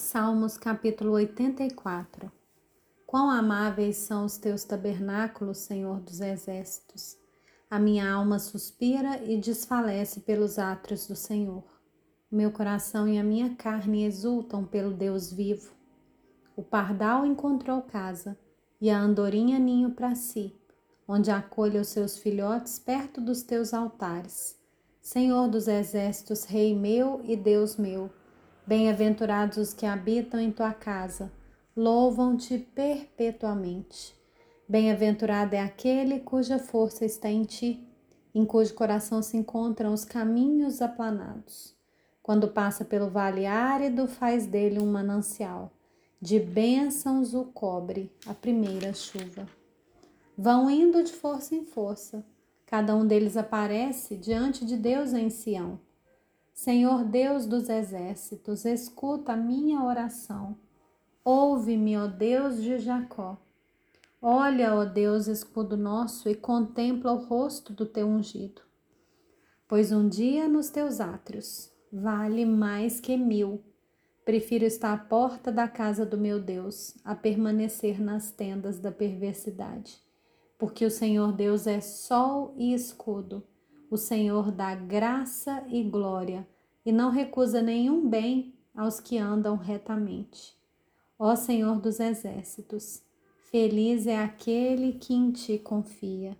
Salmos capítulo 84 Quão amáveis são os teus tabernáculos, Senhor dos exércitos! A minha alma suspira e desfalece pelos átrios do Senhor. Meu coração e a minha carne exultam pelo Deus vivo. O pardal encontrou casa e a andorinha ninho para si, onde acolhe os seus filhotes perto dos teus altares. Senhor dos exércitos, Rei meu e Deus meu, Bem-aventurados os que habitam em tua casa, louvam-te perpetuamente. Bem-aventurado é aquele cuja força está em ti, em cujo coração se encontram os caminhos aplanados. Quando passa pelo vale árido, faz dele um manancial. De bênçãos o cobre a primeira chuva. Vão indo de força em força. Cada um deles aparece diante de Deus em Sião Senhor Deus dos exércitos, escuta a minha oração. Ouve-me, ó Deus de Jacó. Olha, ó Deus, escudo nosso, e contempla o rosto do teu ungido. Pois um dia nos teus átrios vale mais que mil. Prefiro estar à porta da casa do meu Deus a permanecer nas tendas da perversidade. Porque o Senhor Deus é sol e escudo o Senhor dá graça e glória e não recusa nenhum bem aos que andam retamente. Ó Senhor dos exércitos, feliz é aquele que em ti confia.